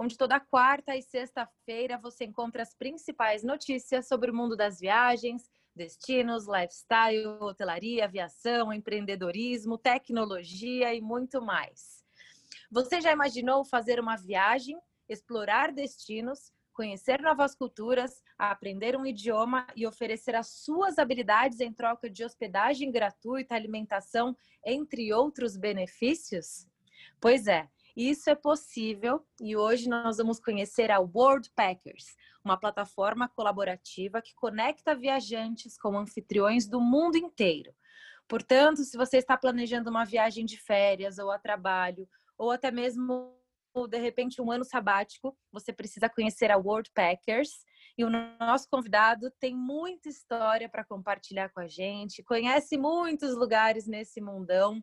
onde toda quarta e sexta-feira você encontra as principais notícias sobre o mundo das viagens, destinos, lifestyle, hotelaria, aviação, empreendedorismo, tecnologia e muito mais. Você já imaginou fazer uma viagem, explorar destinos, conhecer novas culturas, aprender um idioma e oferecer as suas habilidades em troca de hospedagem gratuita, alimentação, entre outros benefícios? Pois é, isso é possível e hoje nós vamos conhecer a World Packers, uma plataforma colaborativa que conecta viajantes com anfitriões do mundo inteiro. Portanto, se você está planejando uma viagem de férias ou a trabalho, ou até mesmo de repente um ano sabático, você precisa conhecer a World Packers. E o nosso convidado tem muita história para compartilhar com a gente, conhece muitos lugares nesse mundão.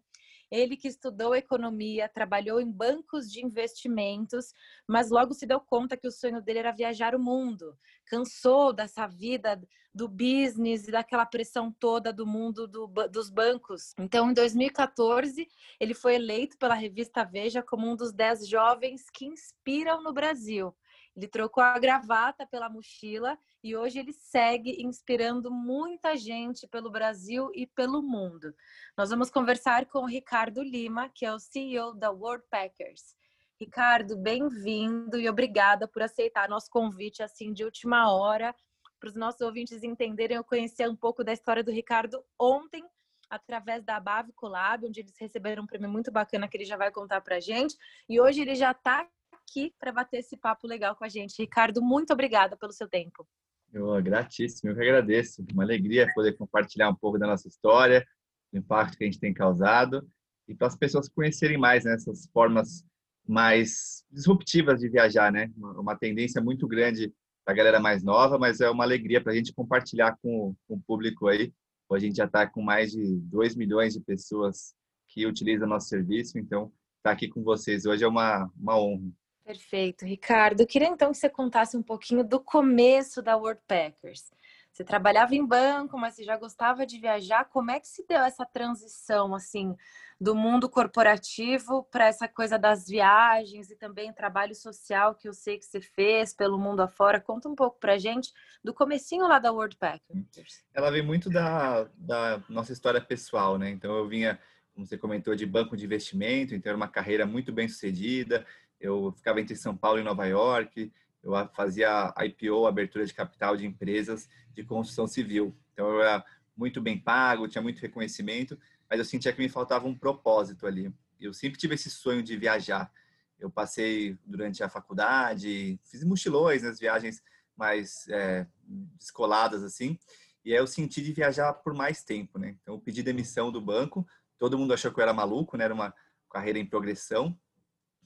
Ele que estudou economia, trabalhou em bancos de investimentos, mas logo se deu conta que o sonho dele era viajar o mundo. Cansou dessa vida do business e daquela pressão toda do mundo do, dos bancos. Então, em 2014, ele foi eleito pela revista Veja como um dos 10 jovens que inspiram no Brasil. Ele trocou a gravata pela mochila e hoje ele segue inspirando muita gente pelo Brasil e pelo mundo. Nós vamos conversar com o Ricardo Lima, que é o CEO da World Packers. Ricardo, bem-vindo e obrigada por aceitar nosso convite assim de última hora para os nossos ouvintes entenderem. Eu conheci um pouco da história do Ricardo ontem através da Bave Collab, onde eles receberam um prêmio muito bacana que ele já vai contar para a gente. E hoje ele já está aqui para bater esse papo legal com a gente. Ricardo, muito obrigada pelo seu tempo. Eu gratíssimo, eu que agradeço. Uma alegria poder compartilhar um pouco da nossa história, do impacto que a gente tem causado e para as pessoas conhecerem mais né, essas formas mais disruptivas de viajar, né? Uma tendência muito grande da galera mais nova, mas é uma alegria para a gente compartilhar com, com, o público aí. A gente já está com mais de 2 milhões de pessoas que utilizam nosso serviço, então estar tá aqui com vocês hoje é uma, uma honra. Perfeito, Ricardo. Eu queria então que você contasse um pouquinho do começo da World Packers. Você trabalhava em banco, mas você já gostava de viajar. Como é que se deu essa transição assim do mundo corporativo para essa coisa das viagens e também trabalho social que eu sei que você fez pelo mundo afora? Conta um pouco para gente do comecinho lá da World Packers. Ela vem muito da, da nossa história pessoal, né? Então eu vinha, como você comentou, de banco de investimento, então era uma carreira muito bem sucedida eu ficava entre São Paulo e Nova York, eu fazia IPO, abertura de capital de empresas de construção civil. Então eu era muito bem pago, tinha muito reconhecimento, mas eu sentia que me faltava um propósito ali. Eu sempre tive esse sonho de viajar. Eu passei durante a faculdade, fiz mochilões nas viagens mais é, descoladas assim, e aí eu senti de viajar por mais tempo, né? Então eu pedi demissão do banco, todo mundo achou que eu era maluco, né? Era uma carreira em progressão,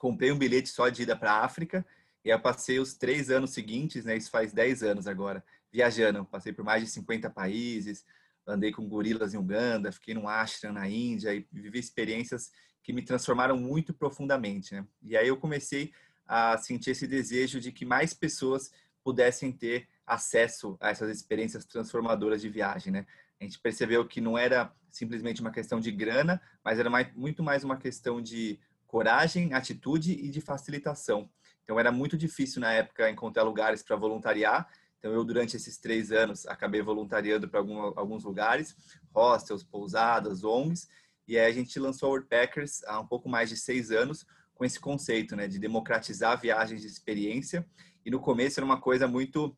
comprei um bilhete só de ida para a África e eu passei os três anos seguintes, né? Isso faz dez anos agora, viajando. Passei por mais de 50 países, andei com gorilas em Uganda, fiquei num ashram na Índia e vivi experiências que me transformaram muito profundamente, né? E aí eu comecei a sentir esse desejo de que mais pessoas pudessem ter acesso a essas experiências transformadoras de viagem, né? A gente percebeu que não era simplesmente uma questão de grana, mas era mais, muito mais uma questão de coragem, atitude e de facilitação. Então era muito difícil na época encontrar lugares para voluntariar. Então eu durante esses três anos acabei voluntariando para alguns lugares, hostels, pousadas, ONGs. E aí a gente lançou a Worldpackers há um pouco mais de seis anos com esse conceito, né, de democratizar viagens de experiência. E no começo era uma coisa muito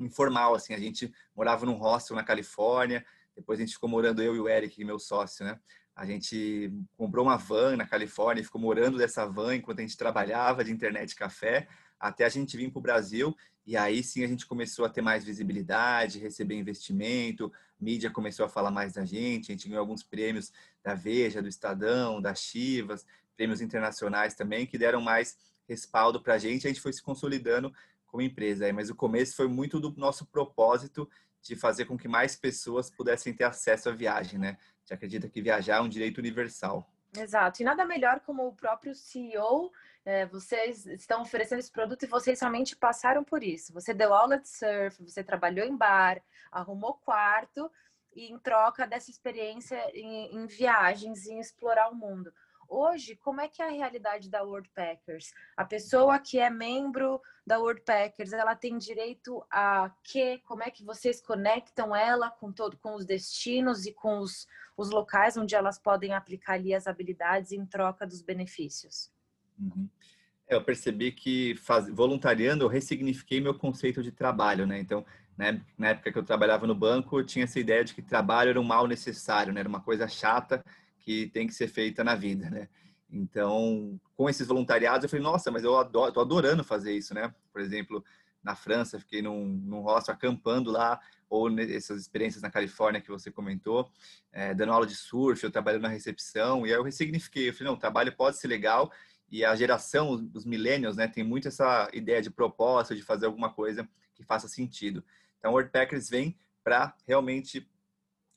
informal, assim. A gente morava num hostel na Califórnia. Depois a gente ficou morando eu e o Eric, meu sócio, né? A gente comprou uma van na Califórnia e ficou morando dessa van enquanto a gente trabalhava de internet café, até a gente vir para o Brasil. E aí sim a gente começou a ter mais visibilidade, receber investimento, mídia começou a falar mais da gente, a gente ganhou alguns prêmios da Veja, do Estadão, da Chivas, prêmios internacionais também, que deram mais respaldo para a gente. A gente foi se consolidando como empresa. Mas o começo foi muito do nosso propósito de fazer com que mais pessoas pudessem ter acesso à viagem, né? A gente acredita que viajar é um direito universal. Exato. E nada melhor como o próprio CEO, é, vocês estão oferecendo esse produto e vocês somente passaram por isso. Você deu aula de surf, você trabalhou em bar, arrumou quarto e em troca dessa experiência em, em viagens, em explorar o mundo. Hoje, como é que é a realidade da Worldpackers? A pessoa que é membro da Worldpackers, ela tem direito a quê? Como é que vocês conectam ela com todo, com os destinos e com os, os locais onde elas podem aplicar ali as habilidades em troca dos benefícios? Uhum. É, eu percebi que faz, voluntariando eu ressignifiquei meu conceito de trabalho, né? Então, né, na época que eu trabalhava no banco, eu tinha essa ideia de que trabalho era um mal necessário, né? Era uma coisa chata que tem que ser feita na vida, né? Então, com esses voluntariados, eu falei, nossa, mas eu adoro, tô adorando fazer isso, né? Por exemplo, na França, fiquei num, num hostel acampando lá, ou essas experiências na Califórnia que você comentou, é, dando aula de surf, eu trabalhando na recepção, e aí eu ressignifiquei, eu falei, não, o trabalho pode ser legal, e a geração, os millennials, né, tem muito essa ideia de propósito, de fazer alguma coisa que faça sentido. Então, o WordPackers vem para realmente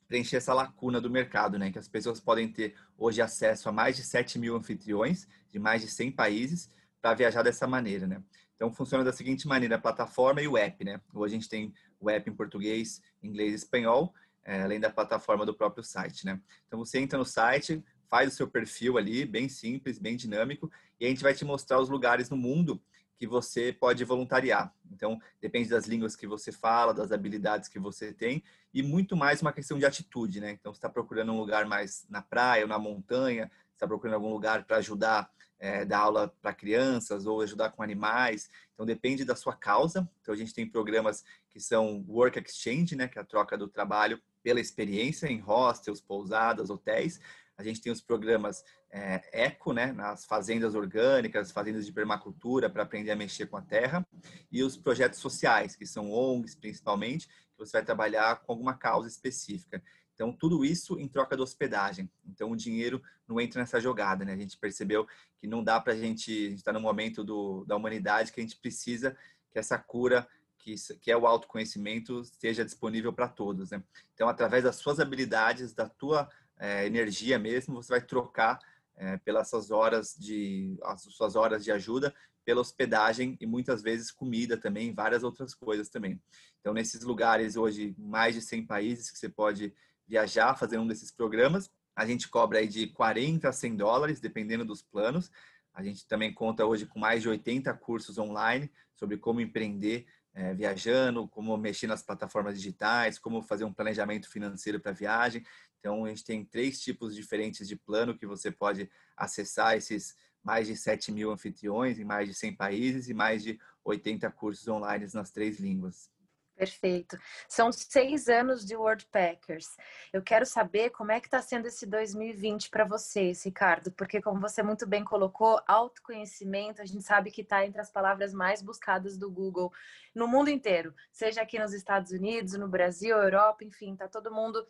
preencher essa lacuna do mercado, né? Que as pessoas podem ter hoje acesso a mais de 7 mil anfitriões de mais de 100 países para viajar dessa maneira, né? Então funciona da seguinte maneira, a plataforma e o app, né? Hoje a gente tem o app em português, inglês e espanhol, é, além da plataforma do próprio site, né? Então você entra no site, faz o seu perfil ali, bem simples, bem dinâmico, e a gente vai te mostrar os lugares no mundo que você pode voluntariar. Então, depende das línguas que você fala, das habilidades que você tem e muito mais uma questão de atitude, né? Então, está procurando um lugar mais na praia ou na montanha, está procurando algum lugar para ajudar, é, dar aula para crianças ou ajudar com animais. Então, depende da sua causa. Então, a gente tem programas que são Work Exchange, né? Que é a troca do trabalho pela experiência em hostels, pousadas, hotéis. A gente tem os programas é, eco, né, nas fazendas orgânicas, fazendas de permacultura para aprender a mexer com a terra, e os projetos sociais, que são ONGs principalmente, que você vai trabalhar com alguma causa específica. Então, tudo isso em troca da hospedagem. Então, o dinheiro não entra nessa jogada, né? A gente percebeu que não dá para a gente, gente está no momento do, da humanidade que a gente precisa que essa cura, que, que é o autoconhecimento, esteja disponível para todos, né? Então, através das suas habilidades, da tua é, energia mesmo, você vai trocar é, pelas suas horas de as suas horas de ajuda pela hospedagem e muitas vezes comida também, várias outras coisas também. Então, nesses lugares hoje, mais de 100 países que você pode viajar, fazer um desses programas, a gente cobra aí de 40 a 100 dólares, dependendo dos planos. A gente também conta hoje com mais de 80 cursos online sobre como empreender é, viajando, como mexer nas plataformas digitais, como fazer um planejamento financeiro para viagem. Então, a gente tem três tipos diferentes de plano que você pode acessar esses mais de 7 mil anfitriões em mais de 100 países e mais de 80 cursos online nas três línguas. Perfeito. São seis anos de Worldpackers. Eu quero saber como é que está sendo esse 2020 para vocês, Ricardo, porque como você muito bem colocou, autoconhecimento, a gente sabe que está entre as palavras mais buscadas do Google no mundo inteiro, seja aqui nos Estados Unidos, no Brasil, Europa, enfim, está todo mundo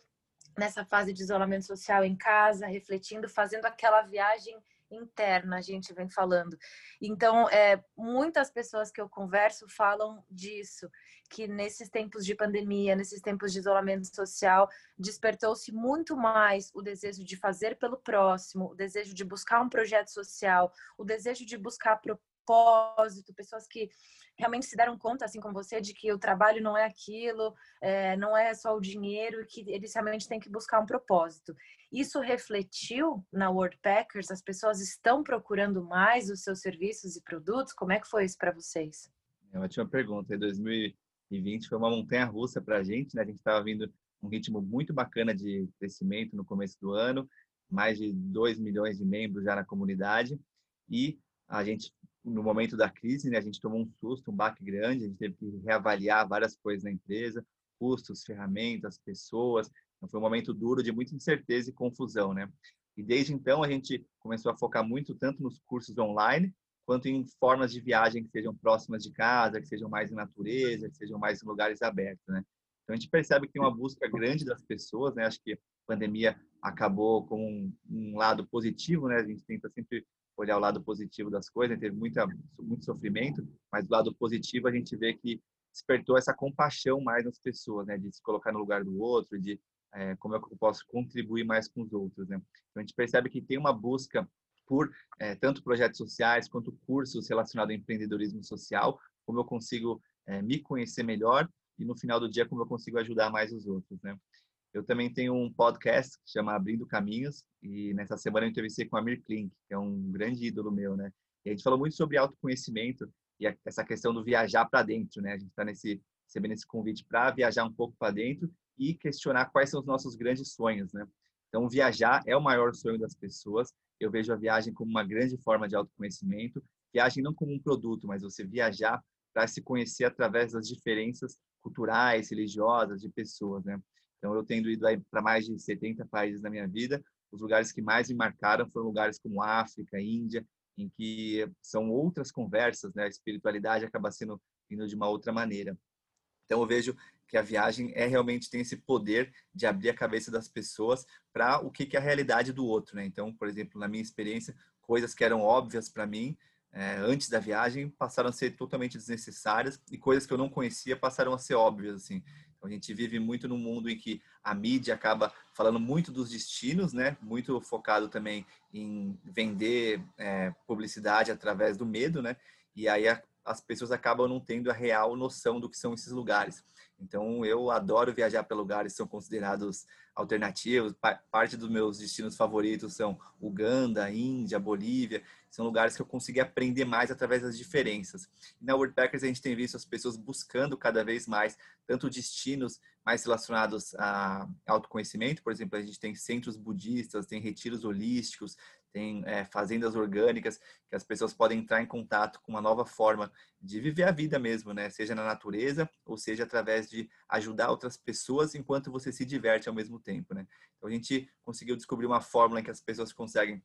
nessa fase de isolamento social em casa, refletindo, fazendo aquela viagem interna, a gente vem falando. Então, é, muitas pessoas que eu converso falam disso, que nesses tempos de pandemia, nesses tempos de isolamento social, despertou-se muito mais o desejo de fazer pelo próximo, o desejo de buscar um projeto social, o desejo de buscar propósito, pessoas que realmente se deram conta, assim como você, de que o trabalho não é aquilo, é, não é só o dinheiro, que eles realmente têm que buscar um propósito. Isso refletiu na Worldpackers? As pessoas estão procurando mais os seus serviços e produtos? Como é que foi isso para vocês? É uma ótima pergunta. Em 2020 foi uma montanha russa para a gente, né? A gente estava vindo um ritmo muito bacana de crescimento no começo do ano, mais de 2 milhões de membros já na comunidade, e a gente no momento da crise, né, a gente tomou um susto, um baque grande, a gente teve que reavaliar várias coisas na empresa, custos, ferramentas, pessoas. Então, foi um momento duro de muita incerteza e confusão, né? E desde então a gente começou a focar muito tanto nos cursos online quanto em formas de viagem que sejam próximas de casa, que sejam mais em natureza, que sejam mais em lugares abertos, né? Então a gente percebe que tem uma busca grande das pessoas, né? Acho que a pandemia acabou com um, um lado positivo, né? A gente tenta sempre olhar o lado positivo das coisas, né? teve muita, muito sofrimento, mas do lado positivo a gente vê que despertou essa compaixão mais nas pessoas, né? De se colocar no lugar do outro, de é, como é eu posso contribuir mais com os outros, né? Então a gente percebe que tem uma busca por é, tanto projetos sociais quanto cursos relacionados ao empreendedorismo social, como eu consigo é, me conhecer melhor e no final do dia como eu consigo ajudar mais os outros, né? Eu também tenho um podcast que chama Abrindo Caminhos e nessa semana eu entrevistei com a Amir Klink, que é um grande ídolo meu, né? E a gente falou muito sobre autoconhecimento e essa questão do viajar para dentro, né? A gente está nesse recebendo esse convite para viajar um pouco para dentro e questionar quais são os nossos grandes sonhos, né? Então, viajar é o maior sonho das pessoas. Eu vejo a viagem como uma grande forma de autoconhecimento. Viagem não como um produto, mas você viajar para se conhecer através das diferenças culturais, religiosas de pessoas, né? Então, eu tendo ido para mais de 70 países na minha vida, os lugares que mais me marcaram foram lugares como África, Índia, em que são outras conversas, né? A espiritualidade acaba sendo indo de uma outra maneira. Então, eu vejo que a viagem é realmente tem esse poder de abrir a cabeça das pessoas para o que, que é a realidade do outro, né? Então, por exemplo, na minha experiência, coisas que eram óbvias para mim é, antes da viagem passaram a ser totalmente desnecessárias e coisas que eu não conhecia passaram a ser óbvias, assim. Então, a gente vive muito num mundo em que a mídia acaba falando muito dos destinos, né? Muito focado também em vender é, publicidade através do medo, né? E aí a, as pessoas acabam não tendo a real noção do que são esses lugares. Então, eu adoro viajar para lugares que são considerados alternativos. Parte dos meus destinos favoritos são Uganda, Índia, Bolívia. São lugares que eu consegui aprender mais através das diferenças. Na Worldpackers, a gente tem visto as pessoas buscando cada vez mais tanto destinos mais relacionados a autoconhecimento. Por exemplo, a gente tem centros budistas, tem retiros holísticos, tem é, fazendas orgânicas que as pessoas podem entrar em contato com uma nova forma de viver a vida mesmo, né? Seja na natureza ou seja através de ajudar outras pessoas enquanto você se diverte ao mesmo tempo, né? Então a gente conseguiu descobrir uma fórmula em que as pessoas conseguem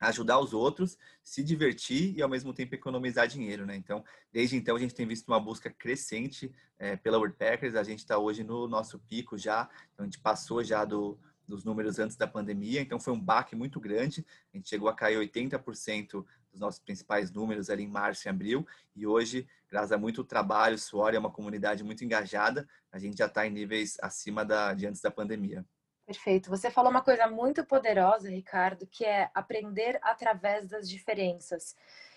ajudar os outros, se divertir e ao mesmo tempo economizar dinheiro, né? Então, desde então a gente tem visto uma busca crescente é, pela Worldpackers. A gente está hoje no nosso pico já, então a gente passou já do dos números antes da pandemia, então foi um baque muito grande. A gente chegou a cair 80% dos nossos principais números ali em março e abril, e hoje, graças a muito trabalho, suor e uma comunidade muito engajada, a gente já está em níveis acima da, de antes da pandemia. Perfeito. Você falou uma coisa muito poderosa, Ricardo, que é aprender através das diferenças.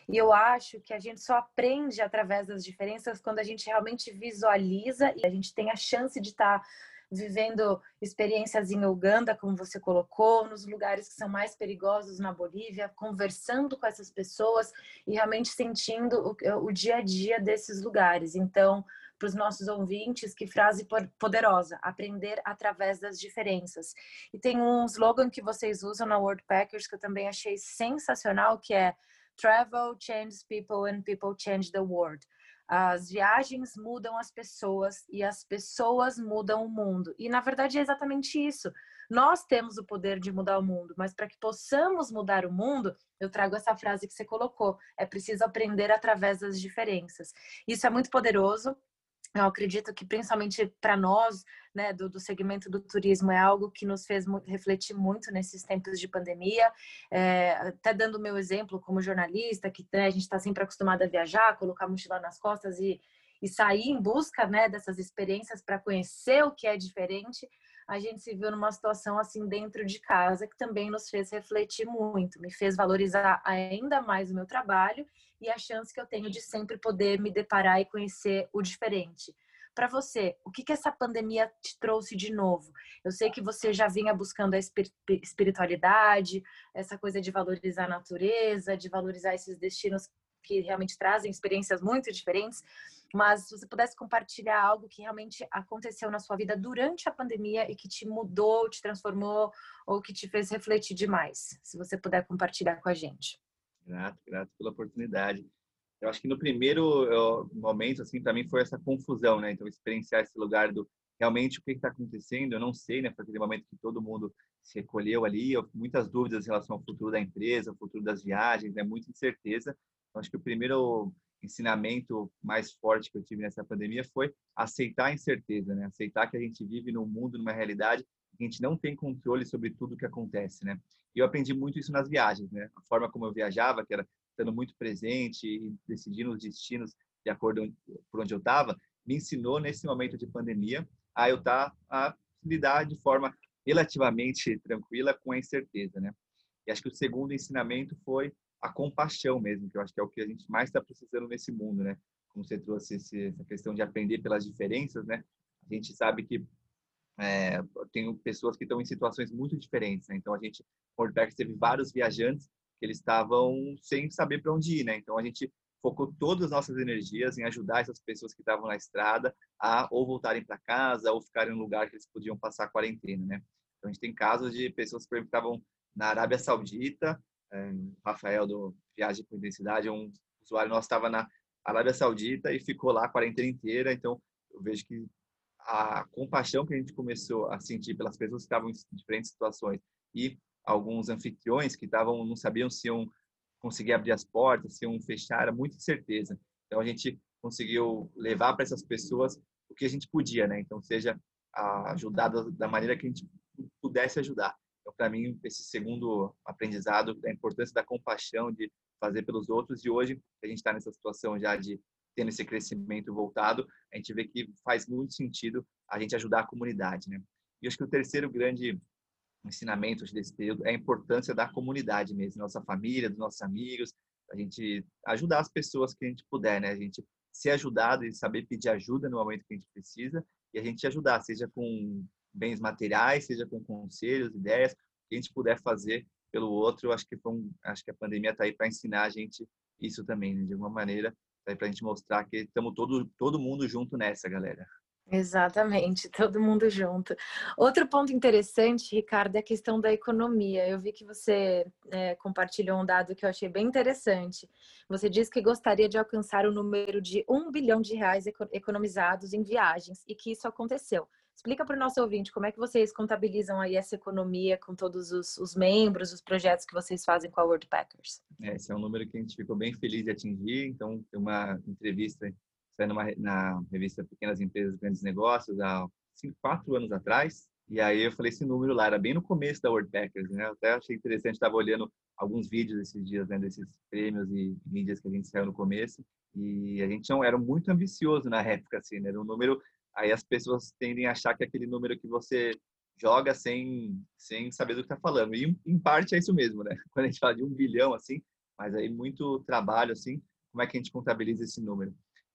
E eu acho que a gente só aprende através das diferenças quando a gente realmente visualiza e a gente tem a chance de estar tá vivendo experiências em Uganda, como você colocou, nos lugares que são mais perigosos na Bolívia, conversando com essas pessoas e realmente sentindo o, o dia a dia desses lugares. Então, para os nossos ouvintes, que frase poderosa, aprender através das diferenças. E tem um slogan que vocês usam na World Packers que eu também achei sensacional, que é Travel changes people and people change the world. As viagens mudam as pessoas e as pessoas mudam o mundo. E na verdade é exatamente isso. Nós temos o poder de mudar o mundo, mas para que possamos mudar o mundo, eu trago essa frase que você colocou: é preciso aprender através das diferenças. Isso é muito poderoso. Eu acredito que principalmente para nós, né, do, do, segmento do turismo, é algo que nos fez refletir muito nesses tempos de pandemia. É, até dando o meu exemplo como jornalista, que né, a gente está sempre acostumado a viajar, colocar a mochila nas costas e, e sair em busca né, dessas experiências para conhecer o que é diferente. A gente se viu numa situação assim dentro de casa que também nos fez refletir muito, me fez valorizar ainda mais o meu trabalho e a chance que eu tenho de sempre poder me deparar e conhecer o diferente. Para você, o que, que essa pandemia te trouxe de novo? Eu sei que você já vinha buscando a espiritualidade, essa coisa de valorizar a natureza, de valorizar esses destinos que realmente trazem experiências muito diferentes, mas se você pudesse compartilhar algo que realmente aconteceu na sua vida durante a pandemia e que te mudou, te transformou ou que te fez refletir demais, se você puder compartilhar com a gente. Grato, grato pela oportunidade. Eu acho que no primeiro momento, assim, para mim foi essa confusão, né? Então, experienciar esse lugar do realmente o que está acontecendo, eu não sei, né? Foi aquele momento que todo mundo se recolheu ali, eu, muitas dúvidas em relação ao futuro da empresa, ao futuro das viagens, né? Muita incerteza. Então, acho que o primeiro ensinamento mais forte que eu tive nessa pandemia foi aceitar a incerteza, né? Aceitar que a gente vive num mundo, numa realidade que a gente não tem controle sobre tudo que acontece, né? E eu aprendi muito isso nas viagens, né? A forma como eu viajava, que era estando muito presente e decidindo os destinos de acordo por onde eu estava, me ensinou nesse momento de pandemia a eu estar tá, a lidar de forma relativamente tranquila com a incerteza, né? E acho que o segundo ensinamento foi a compaixão mesmo, que eu acho que é o que a gente mais está precisando nesse mundo, né? Como você trouxe esse, essa questão de aprender pelas diferenças, né? A gente sabe que é, tem pessoas que estão em situações muito diferentes, né? Então a gente, Worldpack teve vários viajantes que eles estavam sem saber para onde ir, né? Então a gente focou todas as nossas energias em ajudar essas pessoas que estavam na estrada a ou voltarem para casa ou ficarem em um lugar que eles podiam passar a quarentena, né? Então a gente tem casos de pessoas que estavam na Arábia Saudita, é, Rafael do Viagem com Intensidade, um usuário nosso estava na Arábia Saudita e ficou lá a quarentena inteira, então eu vejo que a compaixão que a gente começou a sentir pelas pessoas que estavam em diferentes situações e alguns anfitriões que estavam não sabiam se iam conseguir abrir as portas, se iam fechar, era muita incerteza. Então a gente conseguiu levar para essas pessoas o que a gente podia, né? Então seja ajudar da maneira que a gente pudesse ajudar. Então para mim esse segundo aprendizado da importância da compaixão de fazer pelos outros e hoje a gente está nessa situação já de tendo esse crescimento voltado, a gente vê que faz muito sentido a gente ajudar a comunidade, né? E acho que o terceiro grande ensinamento desse período é a importância da comunidade mesmo, nossa família, dos nossos amigos, a gente ajudar as pessoas que a gente puder, né? A gente ser ajudado e saber pedir ajuda no momento que a gente precisa e a gente ajudar, seja com bens materiais, seja com conselhos, ideias, que a gente puder fazer pelo outro. Acho que foi um, acho que a pandemia está aí para ensinar a gente isso também, né? de alguma maneira, para a gente mostrar que estamos todo todo mundo junto nessa, galera. Exatamente, todo mundo junto. Outro ponto interessante, Ricardo, é a questão da economia. Eu vi que você é, compartilhou um dado que eu achei bem interessante. Você disse que gostaria de alcançar o número de um bilhão de reais economizados em viagens e que isso aconteceu. Explica para o nosso ouvinte como é que vocês contabilizam aí essa economia com todos os, os membros, os projetos que vocês fazem com a World Packers. É, esse é um número que a gente ficou bem feliz de atingir. Então, tem uma entrevista saiu na revista Pequenas Empresas Grandes Negócios há cinco, quatro anos atrás. E aí eu falei esse número lá, era bem no começo da World Packers, né? Eu até achei interessante, estava olhando alguns vídeos esses dias, né, desses prêmios e mídias que a gente saiu no começo. E a gente não era muito ambicioso na época, assim, né? Era um número. Aí as pessoas tendem a achar que é aquele número que você joga sem, sem saber do que está falando. E em parte é isso mesmo, né? Quando a gente fala de um bilhão, assim, mas aí muito trabalho, assim, como é que a gente contabiliza esse número?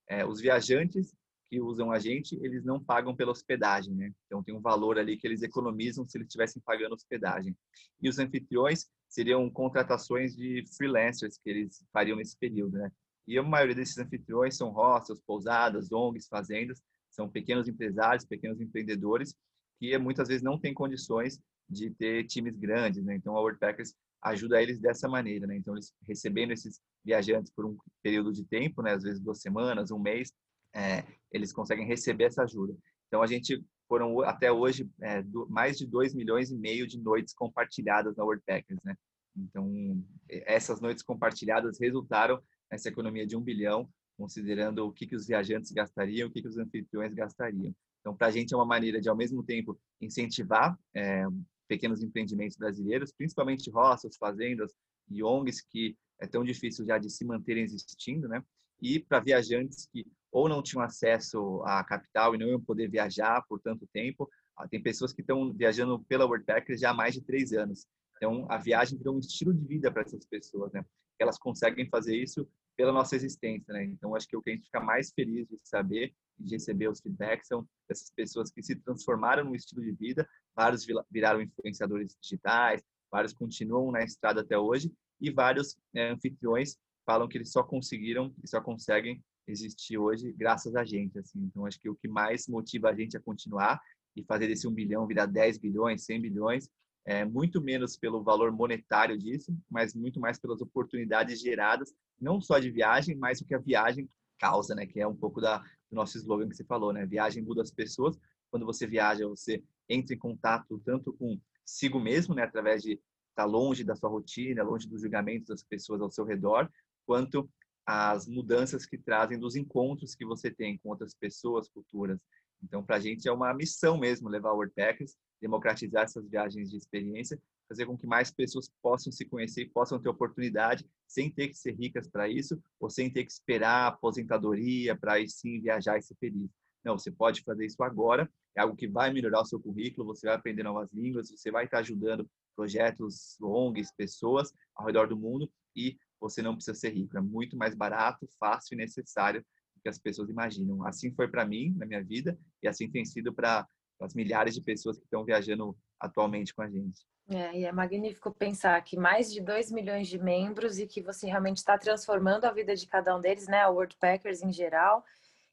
é, os viajantes que usam a gente, eles não pagam pela hospedagem, né? Então tem um valor ali que eles economizam se eles estivessem pagando hospedagem. E os anfitriões seriam contratações de freelancers que eles fariam nesse período, né? E a maioria desses anfitriões são hostels, pousadas, ONGs, fazendas, são pequenos empresários, pequenos empreendedores que muitas vezes não têm condições de ter times grandes, né? Então a Worldpackers ajuda eles dessa maneira, né? Então, eles recebendo esses viajantes por um período de tempo, né? Às vezes duas semanas, um mês, é, eles conseguem receber essa ajuda. Então, a gente foram até hoje é, do, mais de 2 milhões e meio de noites compartilhadas na Worldpackers, né? Então, essas noites compartilhadas resultaram nessa economia de um bilhão, considerando o que, que os viajantes gastariam, o que, que os anfitriões gastariam. Então, para a gente é uma maneira de, ao mesmo tempo, incentivar é, pequenos empreendimentos brasileiros, principalmente roças, fazendas e ONGs que é tão difícil já de se manterem existindo, né? E para viajantes que ou não tinham acesso à capital e não iam poder viajar por tanto tempo, ah, tem pessoas que estão viajando pela Worldpackers já há mais de três anos. Então, a viagem virou um estilo de vida para essas pessoas, né? Elas conseguem fazer isso pela nossa existência, né? Então, acho que o que a gente fica mais feliz de saber de receber os feedbacks são dessas pessoas que se transformaram no estilo de vida, vários viraram influenciadores digitais, vários continuam na estrada até hoje e vários né, anfitriões falam que eles só conseguiram e só conseguem existir hoje graças a gente, assim. Então, acho que o que mais motiva a gente a continuar e fazer desse um bilhão virar 10 bilhões, 100 bilhões, é, muito menos pelo valor monetário disso, mas muito mais pelas oportunidades geradas, não só de viagem, mas o que a viagem causa, né? Que é um pouco da, do nosso slogan que você falou, né? Viagem muda as pessoas. Quando você viaja, você entra em contato tanto com sigo mesmo, né? Através de estar longe da sua rotina, longe dos julgamentos das pessoas ao seu redor, quanto as mudanças que trazem dos encontros que você tem com outras pessoas futuras. Então, para a gente é uma missão mesmo levar o Worldpackers, democratizar essas viagens de experiência fazer com que mais pessoas possam se conhecer possam ter oportunidade sem ter que ser ricas para isso ou sem ter que esperar a aposentadoria para aí sim viajar e ser feliz. Não, você pode fazer isso agora, é algo que vai melhorar o seu currículo, você vai aprender novas línguas, você vai estar ajudando projetos, ONGs, pessoas ao redor do mundo e você não precisa ser rico, é muito mais barato, fácil e necessário do que as pessoas imaginam. Assim foi para mim, na minha vida, e assim tem sido para as milhares de pessoas que estão viajando atualmente com a gente. É, e é magnífico pensar que mais de 2 milhões de membros e que você realmente está transformando a vida de cada um deles, né? O World Packers em geral.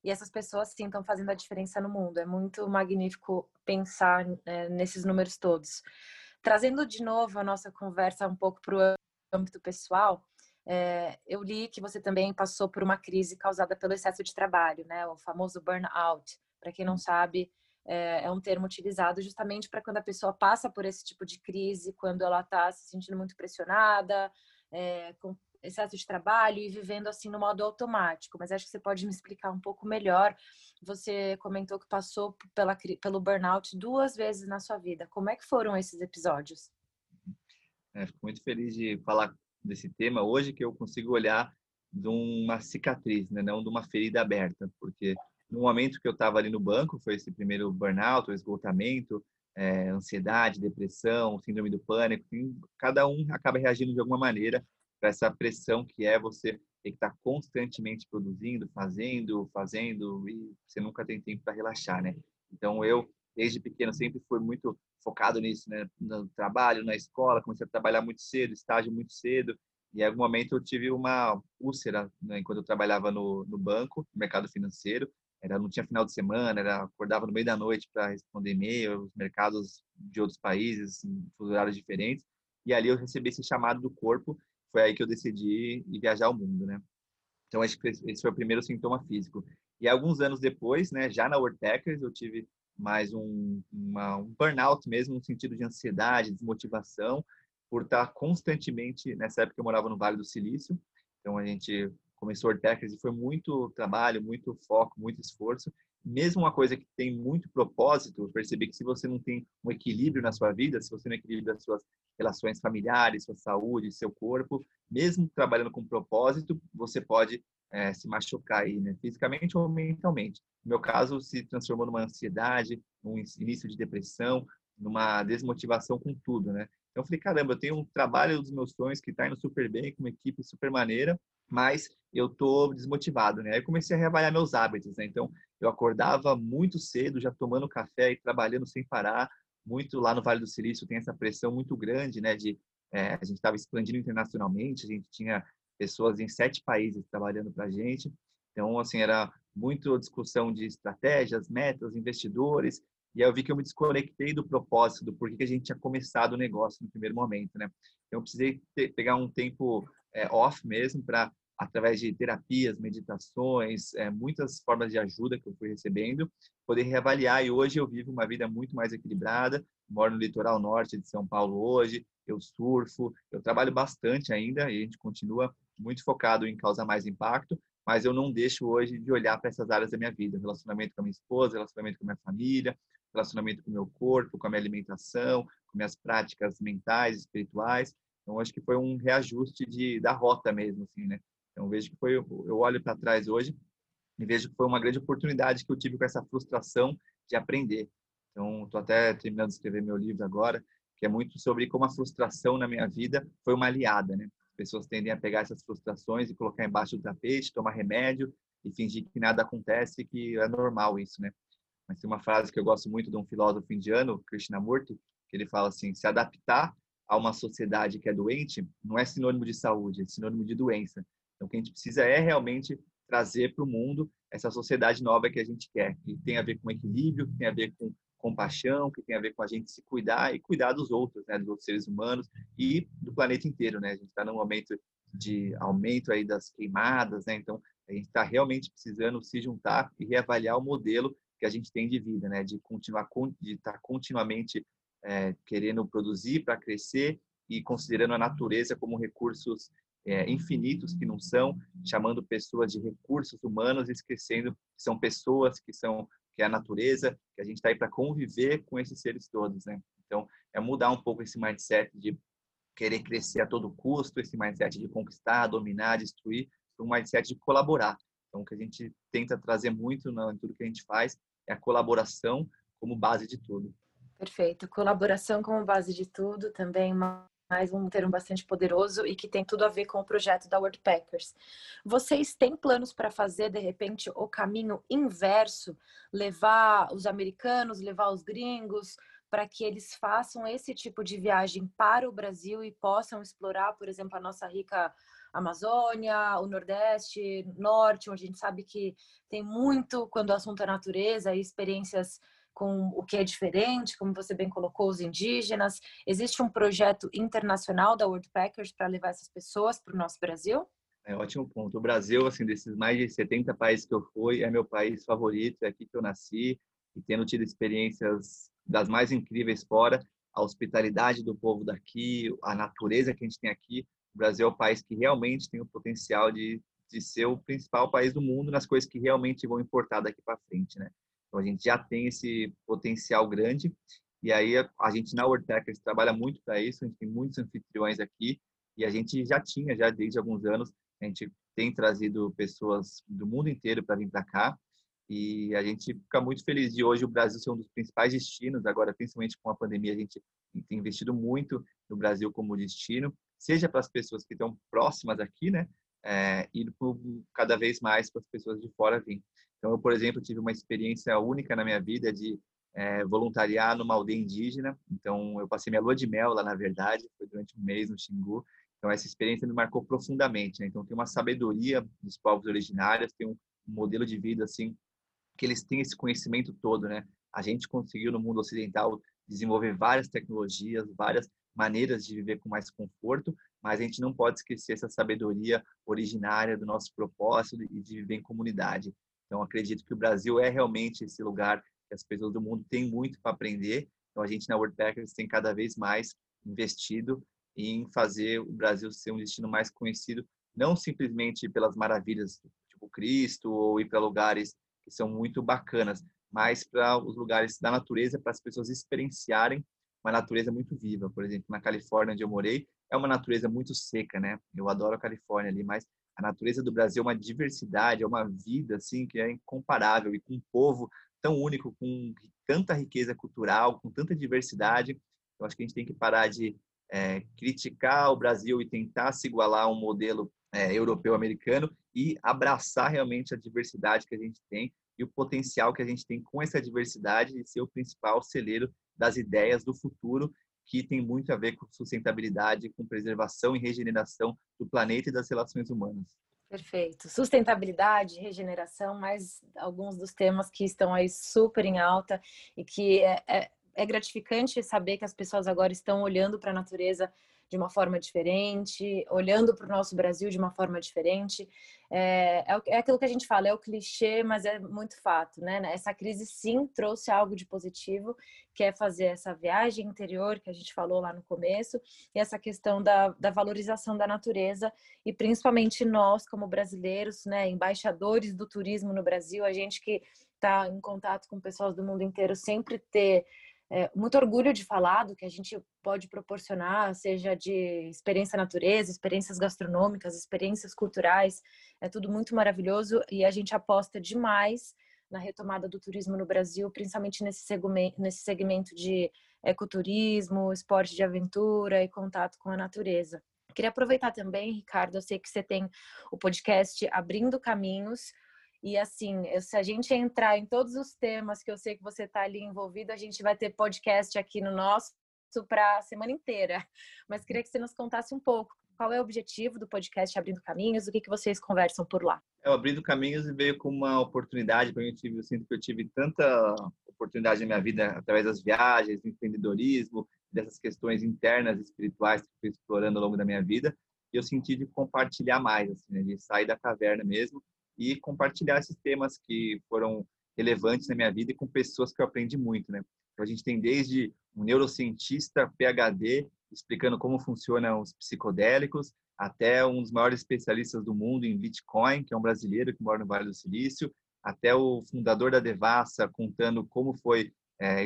E essas pessoas sim estão fazendo a diferença no mundo. É muito magnífico pensar é, nesses números todos. Trazendo de novo a nossa conversa um pouco para o âmbito pessoal, é, eu li que você também passou por uma crise causada pelo excesso de trabalho, né? O famoso burnout. Para quem não sabe, é, é um termo utilizado justamente para quando a pessoa passa por esse tipo de crise, quando ela está se sentindo muito pressionada, é, com excesso de trabalho e vivendo assim no modo automático. Mas acho que você pode me explicar um pouco melhor. Você comentou que passou pela, pelo burnout duas vezes na sua vida. Como é que foram esses episódios? É, fico muito feliz de falar desse tema hoje, que eu consigo olhar de uma cicatriz, né? não de uma ferida aberta, porque no momento que eu estava ali no banco, foi esse primeiro burnout, o esgotamento, é, ansiedade, depressão, síndrome do pânico, cada um acaba reagindo de alguma maneira para essa pressão que é você ter que estar tá constantemente produzindo, fazendo, fazendo e você nunca tem tempo para relaxar, né? Então eu desde pequeno sempre fui muito focado nisso, né? No trabalho, na escola, comecei a trabalhar muito cedo, estágio muito cedo e em algum momento eu tive uma úlcera né, enquanto eu trabalhava no, no banco, no mercado financeiro era não tinha final de semana, era acordava no meio da noite para responder e-mail, os mercados de outros países, em horários diferentes. E ali eu recebi esse chamado do corpo, foi aí que eu decidi ir viajar ao mundo, né? Então acho que esse foi o primeiro sintoma físico. E alguns anos depois, né, já na World Packers, eu tive mais um, uma, um burnout mesmo, no sentido de ansiedade, desmotivação, por estar constantemente, nessa época eu morava no Vale do Silício, então a gente começou Ortecas e foi muito trabalho, muito foco, muito esforço. Mesmo uma coisa que tem muito propósito, perceber que se você não tem um equilíbrio na sua vida, se você não equilibra as suas relações familiares, sua saúde, seu corpo, mesmo trabalhando com propósito, você pode é, se machucar aí, né? fisicamente ou mentalmente. No meu caso, se transformou numa ansiedade, num início de depressão, numa desmotivação com tudo, né? Então eu falei, caramba, eu tenho um trabalho dos meus sonhos que está indo super bem, com uma equipe super maneira, mas eu tô desmotivado, né? Aí eu comecei a reavaliar meus hábitos, né? Então, eu acordava muito cedo, já tomando café e trabalhando sem parar, muito lá no Vale do Silício tem essa pressão muito grande, né? De é, a gente estava expandindo internacionalmente, a gente tinha pessoas em sete países trabalhando para a gente, então assim era muito discussão de estratégias, metas, investidores, e aí eu vi que eu me desconectei do propósito, do porquê que a gente tinha começado o negócio no primeiro momento, né? Então eu precisei ter, pegar um tempo é, off mesmo para através de terapias, meditações, é, muitas formas de ajuda que eu fui recebendo, poder reavaliar. E hoje eu vivo uma vida muito mais equilibrada. Moro no litoral norte de São Paulo hoje, eu surfo, eu trabalho bastante ainda e a gente continua muito focado em causar mais impacto, mas eu não deixo hoje de olhar para essas áreas da minha vida, relacionamento com a minha esposa, relacionamento com a minha família, relacionamento com o meu corpo, com a minha alimentação, com minhas práticas mentais, espirituais. Então acho que foi um reajuste de da rota mesmo, assim, né? Então, vejo que foi, eu olho para trás hoje e vejo que foi uma grande oportunidade que eu tive com essa frustração de aprender. Então, estou até terminando de escrever meu livro agora, que é muito sobre como a frustração na minha vida foi uma aliada, né? As pessoas tendem a pegar essas frustrações e colocar embaixo do tapete, tomar remédio e fingir que nada acontece, que é normal isso, né? Mas tem uma frase que eu gosto muito de um filósofo indiano, Krishnamurti, que ele fala assim: se adaptar a uma sociedade que é doente não é sinônimo de saúde, é sinônimo de doença. Então, o que a gente precisa é realmente trazer para o mundo essa sociedade nova que a gente quer, que tem a ver com equilíbrio, que tem a ver com compaixão, que tem a ver com a gente se cuidar e cuidar dos outros, né, dos outros seres humanos e do planeta inteiro, né? A gente está num momento de aumento aí das queimadas, né? Então, a gente está realmente precisando se juntar e reavaliar o modelo que a gente tem de vida, né? De continuar, de estar tá continuamente é, querendo produzir para crescer e considerando a natureza como recursos é, infinitos que não são, chamando pessoas de recursos humanos, esquecendo que são pessoas, que são que é a natureza, que a gente está aí para conviver com esses seres todos, né? Então, é mudar um pouco esse mindset de querer crescer a todo custo, esse mindset de conquistar, dominar, destruir, um mindset de colaborar. Então, o que a gente tenta trazer muito em tudo que a gente faz é a colaboração como base de tudo. Perfeito. Colaboração como base de tudo, também mais um termo bastante poderoso e que tem tudo a ver com o projeto da Packers. Vocês têm planos para fazer, de repente, o caminho inverso, levar os americanos, levar os gringos, para que eles façam esse tipo de viagem para o Brasil e possam explorar, por exemplo, a nossa rica Amazônia, o Nordeste, Norte, onde a gente sabe que tem muito, quando o assunto é natureza, experiências com o que é diferente, como você bem colocou, os indígenas. Existe um projeto internacional da World Packers para levar essas pessoas para o nosso Brasil? É ótimo ponto. O Brasil, assim, desses mais de 70 países que eu fui, é meu país favorito, é aqui que eu nasci e tendo tido experiências das mais incríveis fora, a hospitalidade do povo daqui, a natureza que a gente tem aqui. O Brasil é o país que realmente tem o potencial de, de ser o principal país do mundo nas coisas que realmente vão importar daqui para frente, né? Então a gente já tem esse potencial grande e aí a gente na WordTechers trabalha muito para isso, a gente tem muitos anfitriões aqui e a gente já tinha já desde alguns anos, a gente tem trazido pessoas do mundo inteiro para vir para cá e a gente fica muito feliz de hoje o Brasil ser um dos principais destinos, agora principalmente com a pandemia a gente tem investido muito no Brasil como destino, seja para as pessoas que estão próximas aqui, né, é, e cada vez mais para as pessoas de fora virem. Então, eu, por exemplo, tive uma experiência única na minha vida de é, voluntariar numa aldeia indígena. Então, eu passei minha lua de mel lá, na verdade, foi durante um mês no Xingu. Então, essa experiência me marcou profundamente. Né? Então, tem uma sabedoria dos povos originários, tem um, modelo de vida, assim, que eles têm esse conhecimento todo, né? A gente conseguiu, no mundo ocidental, desenvolver várias tecnologias, várias maneiras de viver com mais conforto, mas a gente não pode esquecer essa sabedoria originária do nosso propósito e de viver em comunidade. Então, acredito que o Brasil é realmente esse lugar que as pessoas do mundo têm muito para aprender. Então, a gente na World Packers tem cada vez mais investido em fazer o Brasil ser um destino mais conhecido, não simplesmente pelas maravilhas tipo Cristo ou ir para lugares que são muito bacanas, mas para os lugares da natureza, para as pessoas experienciarem uma natureza muito viva. Por exemplo, na Califórnia, onde eu morei, é uma natureza muito seca, né? Eu adoro a Califórnia ali, mas a natureza do Brasil é uma diversidade, é uma vida assim que é incomparável e com um povo tão único, com tanta riqueza cultural, com tanta diversidade. Eu acho que a gente tem que parar de é, criticar o Brasil e tentar se igualar a um modelo é, europeu-americano e abraçar realmente a diversidade que a gente tem e o potencial que a gente tem com essa diversidade de ser o principal celeiro das ideias do futuro que tem muito a ver com sustentabilidade, com preservação e regeneração do planeta e das relações humanas. Perfeito. Sustentabilidade, regeneração, mais alguns dos temas que estão aí super em alta e que é, é, é gratificante saber que as pessoas agora estão olhando para a natureza de uma forma diferente, olhando para o nosso Brasil de uma forma diferente. É, é, é, aquilo que a gente fala, é o clichê, mas é muito fato, né? Essa crise sim trouxe algo de positivo, que é fazer essa viagem interior que a gente falou lá no começo, e essa questão da, da valorização da natureza, e principalmente nós, como brasileiros, né, embaixadores do turismo no Brasil, a gente que está em contato com pessoas do mundo inteiro, sempre ter é, muito orgulho de falar do que a gente pode proporcionar, seja de experiência natureza, experiências gastronômicas, experiências culturais, é tudo muito maravilhoso e a gente aposta demais na retomada do turismo no Brasil, principalmente nesse segmento, nesse segmento de ecoturismo, esporte de aventura e contato com a natureza. Queria aproveitar também, Ricardo, eu sei que você tem o podcast Abrindo Caminhos, e assim, se a gente entrar em todos os temas que eu sei que você está ali envolvido, a gente vai ter podcast aqui no nosso para a semana inteira. Mas queria que você nos contasse um pouco qual é o objetivo do podcast Abrindo Caminhos, o que, que vocês conversam por lá. É, o Abrindo Caminhos veio com uma oportunidade para mim. Eu sinto que eu tive tanta oportunidade na minha vida através das viagens, do empreendedorismo, dessas questões internas espirituais que eu fui explorando ao longo da minha vida. E eu senti de compartilhar mais, assim, né? de sair da caverna mesmo e compartilhar esses temas que foram relevantes na minha vida e com pessoas que eu aprendi muito, né? Então, a gente tem desde um neurocientista PhD explicando como funcionam os psicodélicos, até um dos maiores especialistas do mundo em Bitcoin, que é um brasileiro que mora no Vale do Silício, até o fundador da Devassa contando como foi é,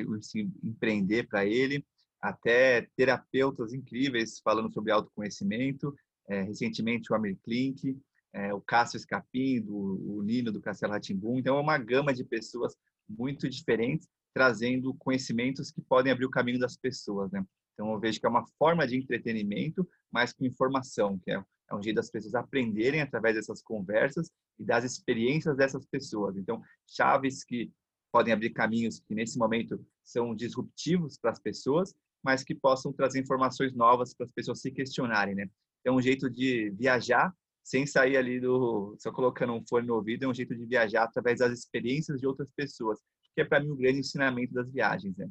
empreender para ele, até terapeutas incríveis falando sobre autoconhecimento. É, recentemente, o Amir Klink, é, o Cássio Escapim, do, o Nino do Castelo Ratimbum. Então, é uma gama de pessoas muito diferentes, trazendo conhecimentos que podem abrir o caminho das pessoas. Né? Então, eu vejo que é uma forma de entretenimento, mas com informação, que é, é um jeito das pessoas aprenderem através dessas conversas e das experiências dessas pessoas. Então, chaves que podem abrir caminhos que, nesse momento, são disruptivos para as pessoas, mas que possam trazer informações novas para as pessoas se questionarem, né? É um jeito de viajar sem sair ali do só colocando um fone no ouvido, é um jeito de viajar através das experiências de outras pessoas, que é para mim o um grande ensinamento das viagens, né?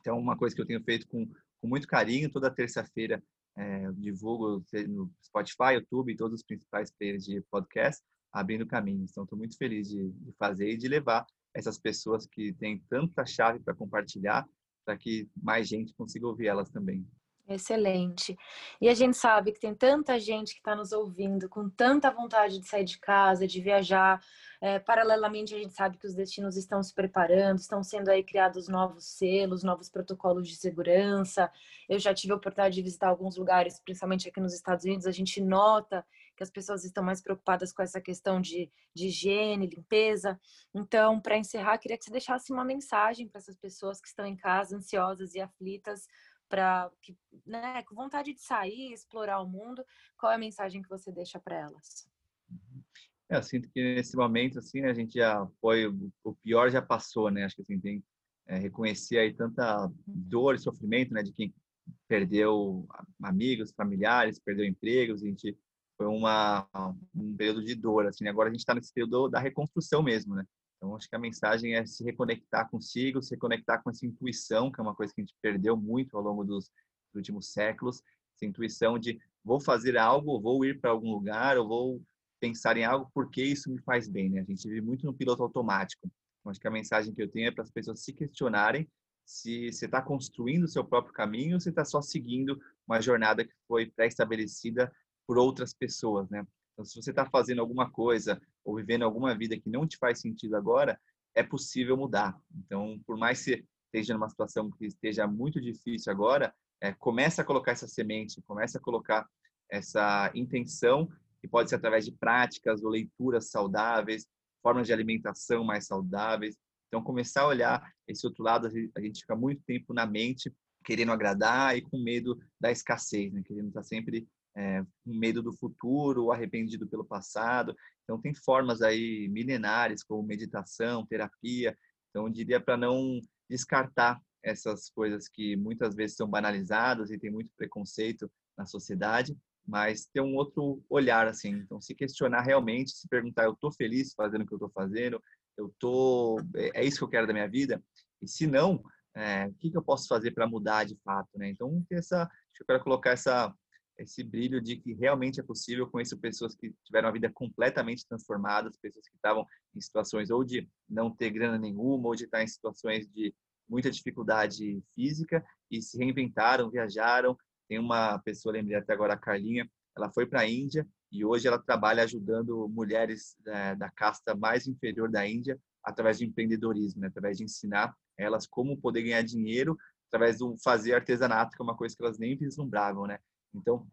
Então, uma coisa que eu tenho feito com com muito carinho. Toda terça-feira é, divulgo no Spotify, YouTube e todos os principais players de podcast, abrindo caminhos. Então, estou muito feliz de, de, fazer e de levar essas pessoas que têm tanta chave para compartilhar, para que mais gente consiga ouvir elas também. Excelente. E a gente sabe que tem tanta gente que está nos ouvindo com tanta vontade de sair de casa, de viajar. É, paralelamente, a gente sabe que os destinos estão se preparando, estão sendo aí criados novos selos, novos protocolos de segurança. Eu já tive a oportunidade de visitar alguns lugares, principalmente aqui nos Estados Unidos. A gente nota que as pessoas estão mais preocupadas com essa questão de, de higiene, limpeza. Então, para encerrar, queria que você deixasse uma mensagem para essas pessoas que estão em casa, ansiosas e aflitas para né, com vontade de sair, explorar o mundo, qual é a mensagem que você deixa para elas? É, eu sinto que nesse momento assim a gente já foi o pior já passou, né? Acho que assim tem é, reconhecer aí tanta dor e sofrimento, né, de quem perdeu amigos, familiares, perdeu empregos, a gente foi uma um período de dor assim. Agora a gente está nesse período da reconstrução mesmo, né? Então, acho que a mensagem é se reconectar consigo, se reconectar com essa intuição, que é uma coisa que a gente perdeu muito ao longo dos últimos séculos. Essa intuição de vou fazer algo, vou ir para algum lugar, ou vou pensar em algo porque isso me faz bem. Né? A gente vive muito no piloto automático. Então, acho que a mensagem que eu tenho é para as pessoas se questionarem se você está construindo o seu próprio caminho ou se está só seguindo uma jornada que foi pré-estebelecida por outras pessoas, né? Então, se você está fazendo alguma coisa ou vivendo alguma vida que não te faz sentido agora, é possível mudar. Então, por mais que esteja numa situação que esteja muito difícil agora, é, começa a colocar essa semente, começa a colocar essa intenção, que pode ser através de práticas ou leituras saudáveis, formas de alimentação mais saudáveis. Então, começar a olhar esse outro lado, a gente fica muito tempo na mente querendo agradar e com medo da escassez, né? querendo estar sempre é, medo do futuro, arrependido pelo passado. Então, tem formas aí milenares, como meditação, terapia. Então, eu diria para não descartar essas coisas que muitas vezes são banalizadas e tem muito preconceito na sociedade, mas ter um outro olhar, assim. Então, se questionar realmente, se perguntar, eu estou feliz fazendo o que eu estou fazendo? Eu tô, é, é isso que eu quero da minha vida? E se não, é, o que, que eu posso fazer para mudar de fato, né? Então, essa, eu quero colocar essa esse brilho de que realmente é possível. Conheço pessoas que tiveram a vida completamente transformadas, pessoas que estavam em situações ou de não ter grana nenhuma, ou de estar em situações de muita dificuldade física e se reinventaram, viajaram. Tem uma pessoa, lembrei até agora, a Carlinha, ela foi para a Índia e hoje ela trabalha ajudando mulheres é, da casta mais inferior da Índia através de empreendedorismo, né? através de ensinar elas como poder ganhar dinheiro através do fazer artesanato, que é uma coisa que elas nem vislumbravam, né? Então,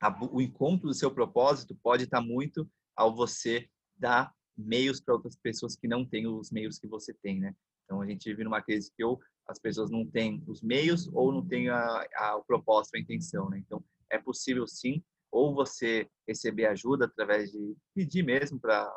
a, o encontro do seu propósito pode estar muito ao você dar meios para outras pessoas que não têm os meios que você tem, né? Então, a gente vive numa crise que ou as pessoas não têm os meios ou não têm a, a, o propósito, a intenção, né? Então, é possível sim, ou você receber ajuda através de pedir mesmo para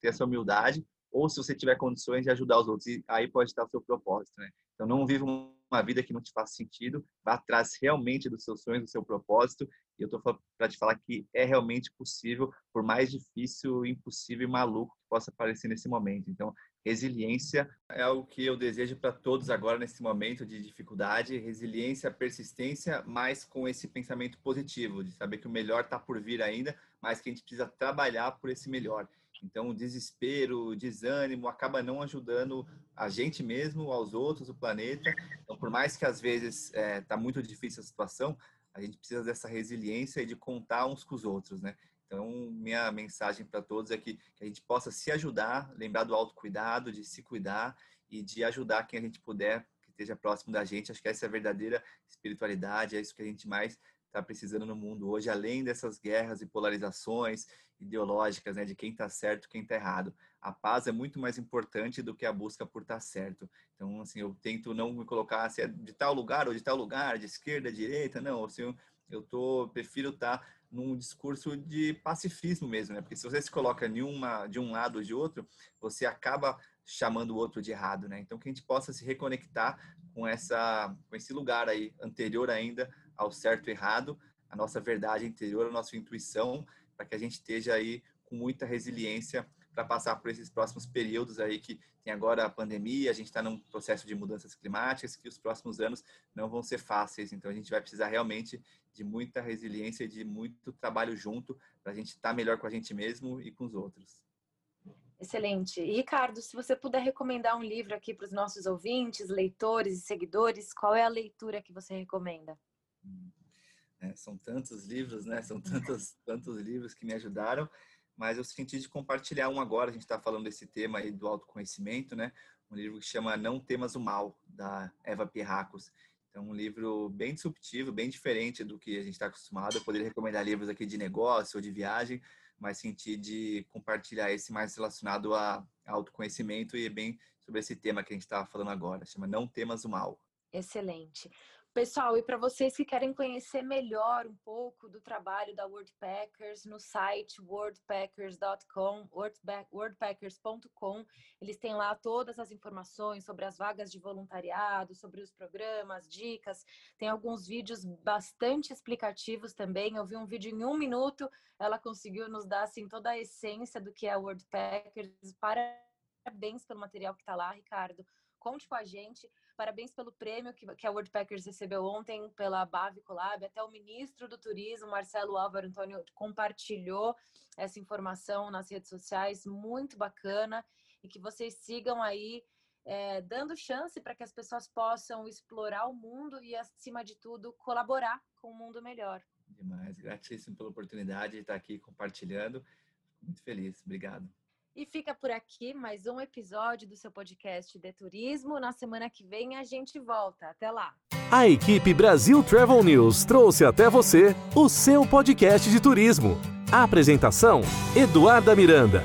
ter essa humildade, ou se você tiver condições de ajudar os outros, e aí pode estar o seu propósito, né? Então, não viva uma vida que não te faz sentido, vá atrás realmente dos seus sonhos, do seu propósito, e eu estou para te falar que é realmente possível, por mais difícil, impossível e maluco que possa parecer nesse momento. Então, resiliência é algo que eu desejo para todos agora nesse momento de dificuldade, resiliência, persistência, mas com esse pensamento positivo, de saber que o melhor está por vir ainda, mas que a gente precisa trabalhar por esse melhor. Então, o desespero, o desânimo acaba não ajudando a gente mesmo, aos outros, o planeta. Então, por mais que às vezes está é, tá muito difícil a situação, a gente precisa dessa resiliência e de contar uns com os outros, né? Então, minha mensagem para todos é que, que, a gente possa se ajudar, lembrar do autocuidado, de se cuidar e de ajudar quem a gente puder, que esteja próximo da gente. Acho que essa é a verdadeira espiritualidade, é isso que a gente mais está precisando no mundo hoje, além dessas guerras e polarizações ideológicas, né, de quem está certo, quem está errado. A paz é muito mais importante do que a busca por estar tá certo. Então, assim, eu tento não me colocar se é de tal lugar ou de tal lugar, de esquerda, direita, não. Assim, eu, tô prefiro estar tá num discurso de pacifismo mesmo, né? Porque se você se coloca em uma, de um lado ou de outro, você acaba chamando o outro de errado, né? Então que a gente possa se reconectar com essa com esse lugar aí anterior ainda ao certo e errado, a nossa verdade interior, a nossa intuição, para que a gente esteja aí com muita resiliência para passar por esses próximos períodos aí que tem agora a pandemia, a gente está num processo de mudanças climáticas, que os próximos anos não vão ser fáceis. Então a gente vai precisar realmente de muita resiliência e de muito trabalho junto para a gente estar tá melhor com a gente mesmo e com os outros. Excelente. E, Ricardo, se você puder recomendar um livro aqui para os nossos ouvintes, leitores e seguidores, qual é a leitura que você recomenda? É, são tantos livros, né? São tantos, tantos livros que me ajudaram, mas eu senti de compartilhar um agora. A gente está falando desse tema aí do autoconhecimento, né? Um livro que chama Não Temas o Mal, da Eva Pirracos. Então, um livro bem disruptivo, bem diferente do que a gente está acostumado. Eu poderia recomendar livros aqui de negócio ou de viagem, mas senti de compartilhar esse mais relacionado a autoconhecimento e bem sobre esse tema que a gente está falando agora. Chama Não Temas o Mal. Excelente. Pessoal, e para vocês que querem conhecer melhor um pouco do trabalho da Wordpackers no site wordpackers.com, wordpackers.com, eles têm lá todas as informações sobre as vagas de voluntariado, sobre os programas, dicas. Tem alguns vídeos bastante explicativos também. Eu vi um vídeo em um minuto, ela conseguiu nos dar assim toda a essência do que é a Wordpackers. Parabéns pelo material que está lá, Ricardo. Conte com a gente. Parabéns pelo prêmio que, que a Worldpackers recebeu ontem pela Bave Collab. Até o ministro do Turismo, Marcelo Álvaro Antônio, compartilhou essa informação nas redes sociais. Muito bacana. E que vocês sigam aí é, dando chance para que as pessoas possam explorar o mundo e, acima de tudo, colaborar com um mundo melhor. Demais, gratíssimo pela oportunidade de estar aqui compartilhando. Muito feliz, obrigado. E fica por aqui mais um episódio do seu podcast de turismo. Na semana que vem a gente volta. Até lá. A equipe Brasil Travel News trouxe até você o seu podcast de turismo. A apresentação: Eduarda Miranda.